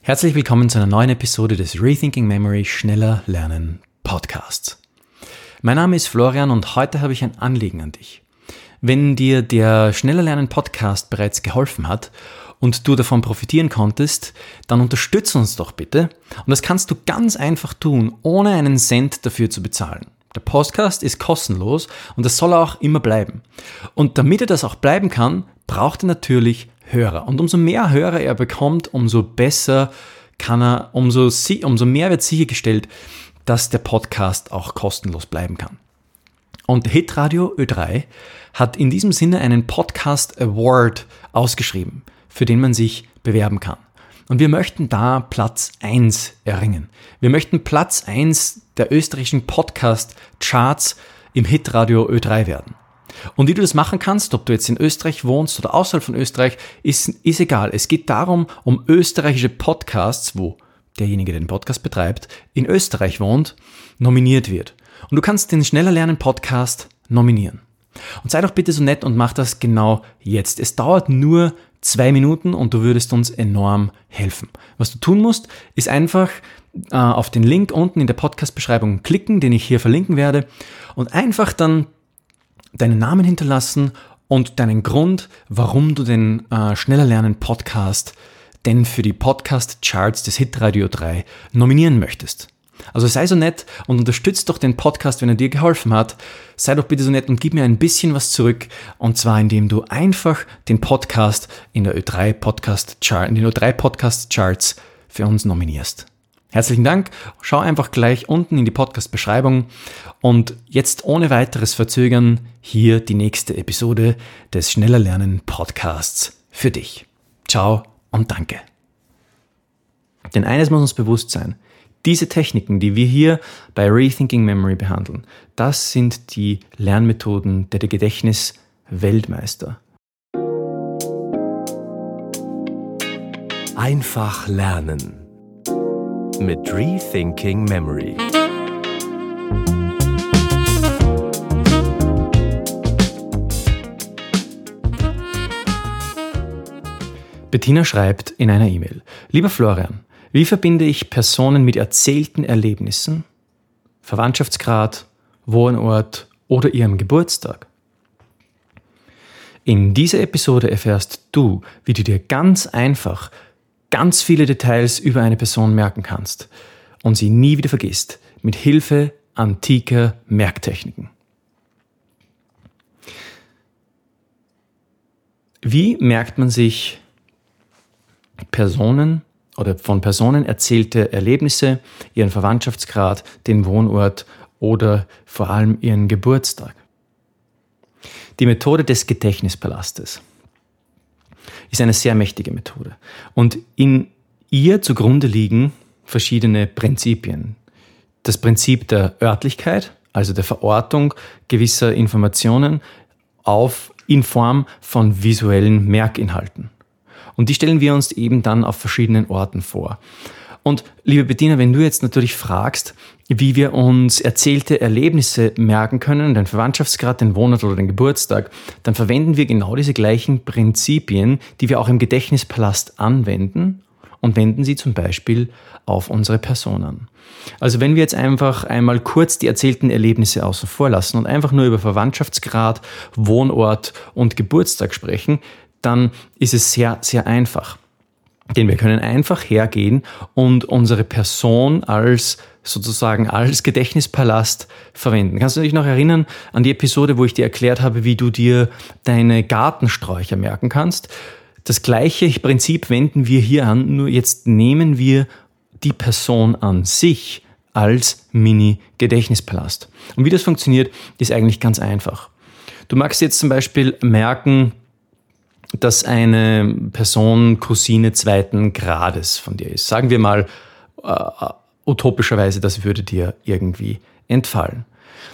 Herzlich willkommen zu einer neuen Episode des Rethinking Memory Schneller Lernen Podcasts. Mein Name ist Florian und heute habe ich ein Anliegen an dich. Wenn dir der Schneller Lernen Podcast bereits geholfen hat und du davon profitieren konntest, dann unterstütze uns doch bitte. Und das kannst du ganz einfach tun, ohne einen Cent dafür zu bezahlen. Der Podcast ist kostenlos und das soll auch immer bleiben. Und damit er das auch bleiben kann, braucht er natürlich Hörer. Und umso mehr Hörer er bekommt, umso besser kann er, umso, umso mehr wird sichergestellt, dass der Podcast auch kostenlos bleiben kann. Und Hitradio Ö3 hat in diesem Sinne einen Podcast Award ausgeschrieben, für den man sich bewerben kann. Und wir möchten da Platz 1 erringen. Wir möchten Platz 1 der österreichischen Podcast Charts im Hitradio Ö3 werden. Und wie du das machen kannst, ob du jetzt in Österreich wohnst oder außerhalb von Österreich, ist, ist egal. Es geht darum, um österreichische Podcasts, wo derjenige, der den Podcast betreibt, in Österreich wohnt, nominiert wird. Und du kannst den Schneller Lernen Podcast nominieren. Und sei doch bitte so nett und mach das genau jetzt. Es dauert nur zwei Minuten und du würdest uns enorm helfen. Was du tun musst, ist einfach äh, auf den Link unten in der Podcast-Beschreibung klicken, den ich hier verlinken werde, und einfach dann deinen Namen hinterlassen und deinen Grund, warum du den äh, Schneller Lernen Podcast denn für die Podcast Charts des Hitradio 3 nominieren möchtest. Also sei so nett und unterstützt doch den Podcast, wenn er dir geholfen hat. Sei doch bitte so nett und gib mir ein bisschen was zurück. Und zwar, indem du einfach den Podcast in der Ö3 Podcast Chart, in den Ö3 Podcast Charts für uns nominierst. Herzlichen Dank. Schau einfach gleich unten in die Podcast-Beschreibung. Und jetzt ohne weiteres Verzögern hier die nächste Episode des Schneller Lernen Podcasts für dich. Ciao und danke. Denn eines muss uns bewusst sein. Diese Techniken, die wir hier bei Rethinking Memory behandeln, das sind die Lernmethoden der Gedächtnis Weltmeister. Einfach lernen mit Rethinking Memory. Bettina schreibt in einer E-Mail, Lieber Florian, wie verbinde ich Personen mit erzählten Erlebnissen, Verwandtschaftsgrad, Wohnort oder ihrem Geburtstag? In dieser Episode erfährst du, wie du dir ganz einfach ganz viele Details über eine Person merken kannst und sie nie wieder vergisst, mit Hilfe antiker Merktechniken. Wie merkt man sich Personen oder von Personen erzählte Erlebnisse, ihren Verwandtschaftsgrad, den Wohnort oder vor allem ihren Geburtstag? Die Methode des Gedächtnispalastes ist eine sehr mächtige Methode. Und in ihr zugrunde liegen verschiedene Prinzipien. Das Prinzip der Örtlichkeit, also der Verortung gewisser Informationen auf, in Form von visuellen Merkinhalten. Und die stellen wir uns eben dann auf verschiedenen Orten vor. Und liebe Bettina, wenn du jetzt natürlich fragst, wie wir uns erzählte Erlebnisse merken können, den Verwandtschaftsgrad, den Wohnort oder den Geburtstag, dann verwenden wir genau diese gleichen Prinzipien, die wir auch im Gedächtnispalast anwenden und wenden sie zum Beispiel auf unsere Person an. Also wenn wir jetzt einfach einmal kurz die erzählten Erlebnisse außen vor lassen und einfach nur über Verwandtschaftsgrad, Wohnort und Geburtstag sprechen, dann ist es sehr, sehr einfach. Denn wir können einfach hergehen und unsere Person als sozusagen als Gedächtnispalast verwenden. Kannst du dich noch erinnern an die Episode, wo ich dir erklärt habe, wie du dir deine Gartensträucher merken kannst? Das gleiche Prinzip wenden wir hier an, nur jetzt nehmen wir die Person an sich als Mini-Gedächtnispalast. Und wie das funktioniert, ist eigentlich ganz einfach. Du magst jetzt zum Beispiel merken, dass eine Person Cousine zweiten Grades von dir ist. Sagen wir mal, äh, utopischerweise, das würde dir irgendwie entfallen.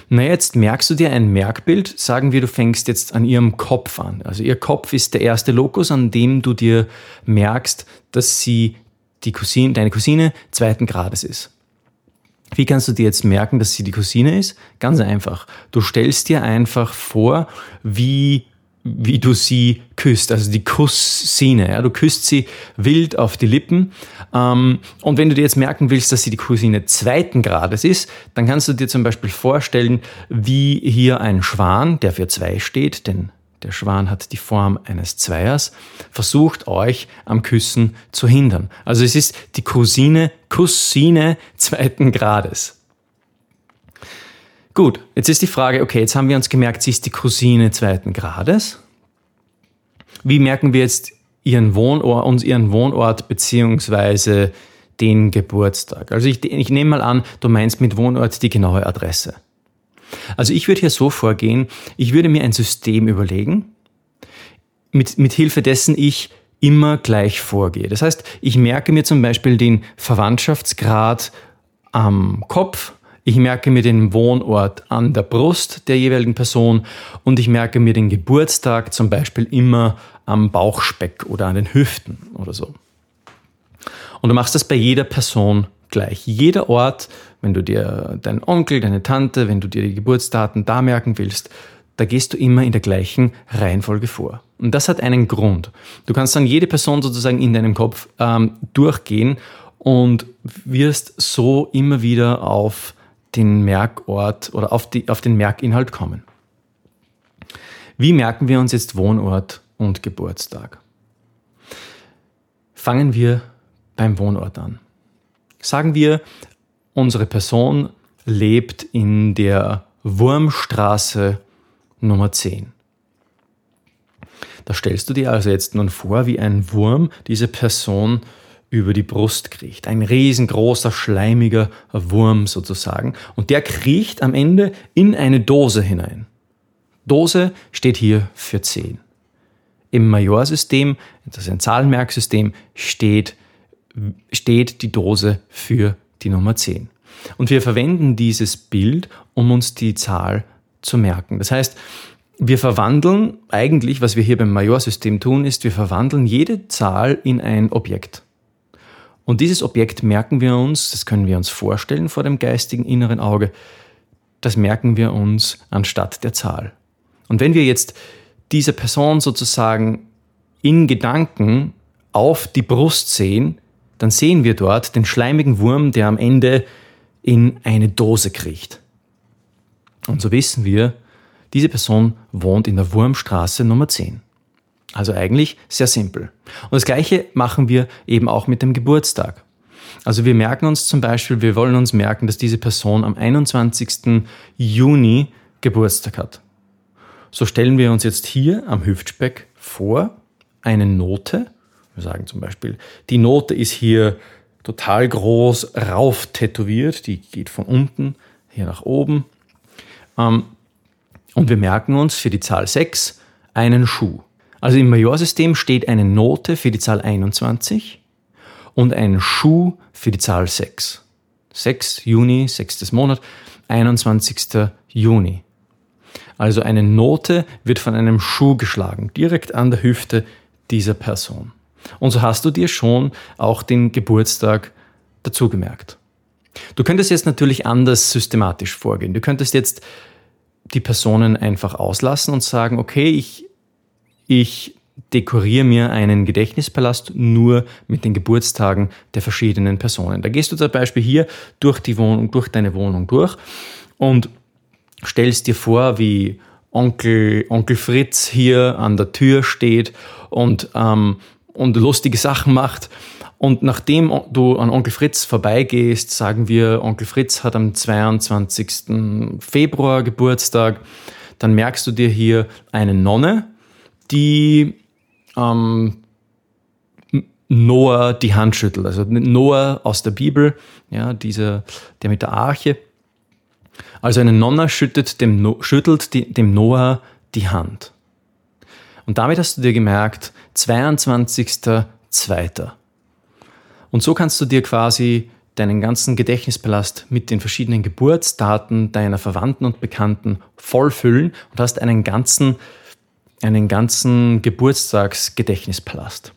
Na, jetzt merkst du dir ein Merkbild, sagen wir, du fängst jetzt an ihrem Kopf an. Also ihr Kopf ist der erste Lokus, an dem du dir merkst, dass sie die Cousine, deine Cousine zweiten Grades ist. Wie kannst du dir jetzt merken, dass sie die Cousine ist? Ganz einfach. Du stellst dir einfach vor, wie wie du sie küsst, also die Kusssine. Ja? Du küsst sie wild auf die Lippen. Ähm, und wenn du dir jetzt merken willst, dass sie die Cousine zweiten Grades ist, dann kannst du dir zum Beispiel vorstellen, wie hier ein Schwan, der für zwei steht, denn der Schwan hat die Form eines Zweiers, versucht euch am Küssen zu hindern. Also es ist die Cousine, Cousine zweiten Grades. Gut, jetzt ist die Frage, okay, jetzt haben wir uns gemerkt, sie ist die Cousine zweiten Grades. Wie merken wir jetzt ihren Wohnort, uns ihren Wohnort beziehungsweise den Geburtstag? Also ich, ich nehme mal an, du meinst mit Wohnort die genaue Adresse. Also ich würde hier so vorgehen, ich würde mir ein System überlegen, mit, mit Hilfe dessen ich immer gleich vorgehe. Das heißt, ich merke mir zum Beispiel den Verwandtschaftsgrad am Kopf, ich merke mir den Wohnort an der Brust der jeweiligen Person und ich merke mir den Geburtstag zum Beispiel immer am Bauchspeck oder an den Hüften oder so. Und du machst das bei jeder Person gleich. Jeder Ort, wenn du dir deinen Onkel, deine Tante, wenn du dir die Geburtsdaten da merken willst, da gehst du immer in der gleichen Reihenfolge vor. Und das hat einen Grund. Du kannst dann jede Person sozusagen in deinem Kopf ähm, durchgehen und wirst so immer wieder auf den Merkort oder auf, die, auf den Merkinhalt kommen. Wie merken wir uns jetzt Wohnort und Geburtstag? Fangen wir beim Wohnort an. Sagen wir, unsere Person lebt in der Wurmstraße Nummer 10. Da stellst du dir also jetzt nun vor, wie ein Wurm diese Person über die Brust kriecht. Ein riesengroßer, schleimiger Wurm sozusagen. Und der kriecht am Ende in eine Dose hinein. Dose steht hier für 10. Im Majorsystem, das ist ein Zahlenmerksystem, steht, steht die Dose für die Nummer 10. Und wir verwenden dieses Bild, um uns die Zahl zu merken. Das heißt, wir verwandeln eigentlich, was wir hier beim Majorsystem tun, ist, wir verwandeln jede Zahl in ein Objekt. Und dieses Objekt merken wir uns, das können wir uns vorstellen vor dem geistigen inneren Auge, das merken wir uns anstatt der Zahl. Und wenn wir jetzt diese Person sozusagen in Gedanken auf die Brust sehen, dann sehen wir dort den schleimigen Wurm, der am Ende in eine Dose kriecht. Und so wissen wir, diese Person wohnt in der Wurmstraße Nummer 10. Also eigentlich sehr simpel. Und das Gleiche machen wir eben auch mit dem Geburtstag. Also wir merken uns zum Beispiel, wir wollen uns merken, dass diese Person am 21. Juni Geburtstag hat. So stellen wir uns jetzt hier am Hüftspeck vor eine Note. Wir sagen zum Beispiel, die Note ist hier total groß rauf tätowiert, die geht von unten hier nach oben. Ähm, und wir merken uns für die Zahl 6 einen Schuh. Also im Majorsystem steht eine Note für die Zahl 21 und ein Schuh für die Zahl 6. 6 Juni, 6. Monat, 21. Juni. Also eine Note wird von einem Schuh geschlagen, direkt an der Hüfte dieser Person. Und so hast du dir schon auch den Geburtstag dazu gemerkt. Du könntest jetzt natürlich anders systematisch vorgehen. Du könntest jetzt die Personen einfach auslassen und sagen, okay, ich ich dekoriere mir einen Gedächtnispalast nur mit den Geburtstagen der verschiedenen Personen. Da gehst du zum Beispiel hier durch die Wohnung, durch deine Wohnung durch und stellst dir vor, wie Onkel, Onkel Fritz hier an der Tür steht und, ähm, und lustige Sachen macht. Und nachdem du an Onkel Fritz vorbeigehst, sagen wir, Onkel Fritz hat am 22. Februar Geburtstag, dann merkst du dir hier eine Nonne, die ähm, Noah die Hand schüttelt. Also Noah aus der Bibel, ja, dieser, der mit der Arche. Also eine Nonna schüttet dem, schüttelt die, dem Noah die Hand. Und damit hast du dir gemerkt, 22.02. Und so kannst du dir quasi deinen ganzen Gedächtnispalast mit den verschiedenen Geburtsdaten deiner Verwandten und Bekannten vollfüllen und hast einen ganzen einen ganzen Geburtstagsgedächtnispalast.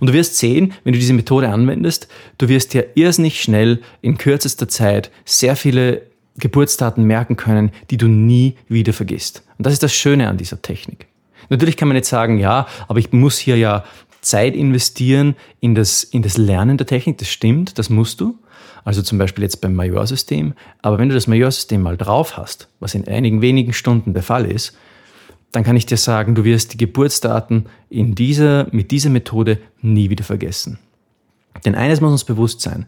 Und du wirst sehen, wenn du diese Methode anwendest, du wirst dir irrsinnig schnell in kürzester Zeit sehr viele Geburtsdaten merken können, die du nie wieder vergisst. Und das ist das Schöne an dieser Technik. Natürlich kann man jetzt sagen, ja, aber ich muss hier ja Zeit investieren in das, in das Lernen der Technik. Das stimmt, das musst du. Also zum Beispiel jetzt beim Majorsystem. Aber wenn du das Majorsystem mal drauf hast, was in einigen wenigen Stunden der Fall ist, dann kann ich dir sagen, du wirst die Geburtsdaten in dieser, mit dieser Methode nie wieder vergessen. Denn eines muss uns bewusst sein.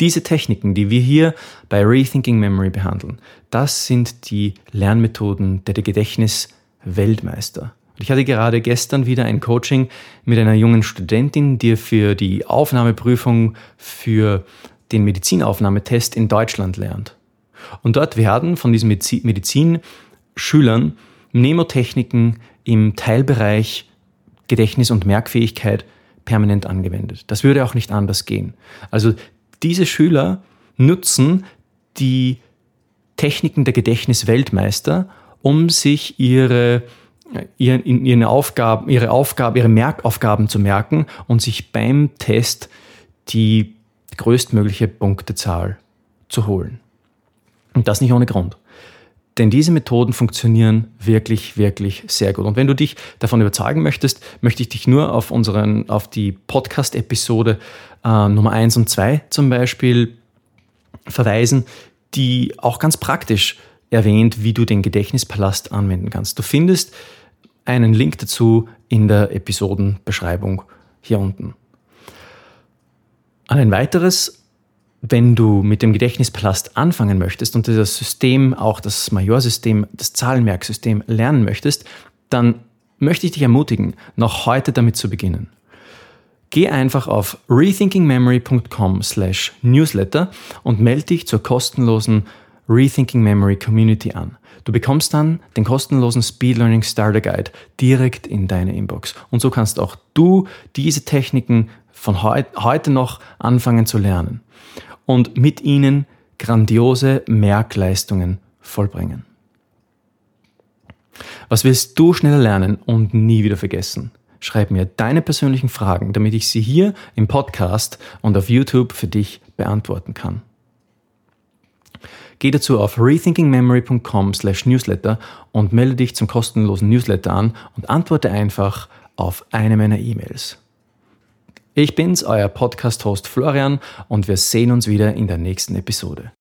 Diese Techniken, die wir hier bei Rethinking Memory behandeln, das sind die Lernmethoden der Gedächtnis-Weltmeister. Ich hatte gerade gestern wieder ein Coaching mit einer jungen Studentin, die für die Aufnahmeprüfung für den Medizinaufnahmetest in Deutschland lernt. Und dort werden von diesen Medizinschülern Mnemotechniken im Teilbereich Gedächtnis und Merkfähigkeit permanent angewendet. Das würde auch nicht anders gehen. Also diese Schüler nutzen die Techniken der Gedächtnisweltmeister, um sich ihre, ihre, ihre, Aufgaben, ihre Aufgaben, ihre Merkaufgaben zu merken und sich beim Test die größtmögliche Punktezahl zu holen. Und das nicht ohne Grund. Denn diese Methoden funktionieren wirklich, wirklich sehr gut. Und wenn du dich davon überzeugen möchtest, möchte ich dich nur auf unseren, auf die Podcast-Episode äh, Nummer 1 und 2 zum Beispiel verweisen, die auch ganz praktisch erwähnt, wie du den Gedächtnispalast anwenden kannst. Du findest einen Link dazu in der Episodenbeschreibung hier unten. Ein weiteres wenn du mit dem Gedächtnispalast anfangen möchtest und das System, auch das Majorsystem, das Zahlenmerksystem lernen möchtest, dann möchte ich dich ermutigen, noch heute damit zu beginnen. Geh einfach auf rethinkingmemory.com slash newsletter und melde dich zur kostenlosen Rethinking Memory Community an. Du bekommst dann den kostenlosen Speed Learning Starter Guide direkt in deine Inbox. Und so kannst auch du diese Techniken von heute noch anfangen zu lernen und mit ihnen grandiose Merkleistungen vollbringen. Was willst du schneller lernen und nie wieder vergessen? Schreib mir deine persönlichen Fragen, damit ich sie hier im Podcast und auf YouTube für dich beantworten kann. Geh dazu auf rethinkingmemory.com slash newsletter und melde dich zum kostenlosen Newsletter an und antworte einfach auf eine meiner E-Mails. Ich bin's, euer Podcast-Host Florian und wir sehen uns wieder in der nächsten Episode.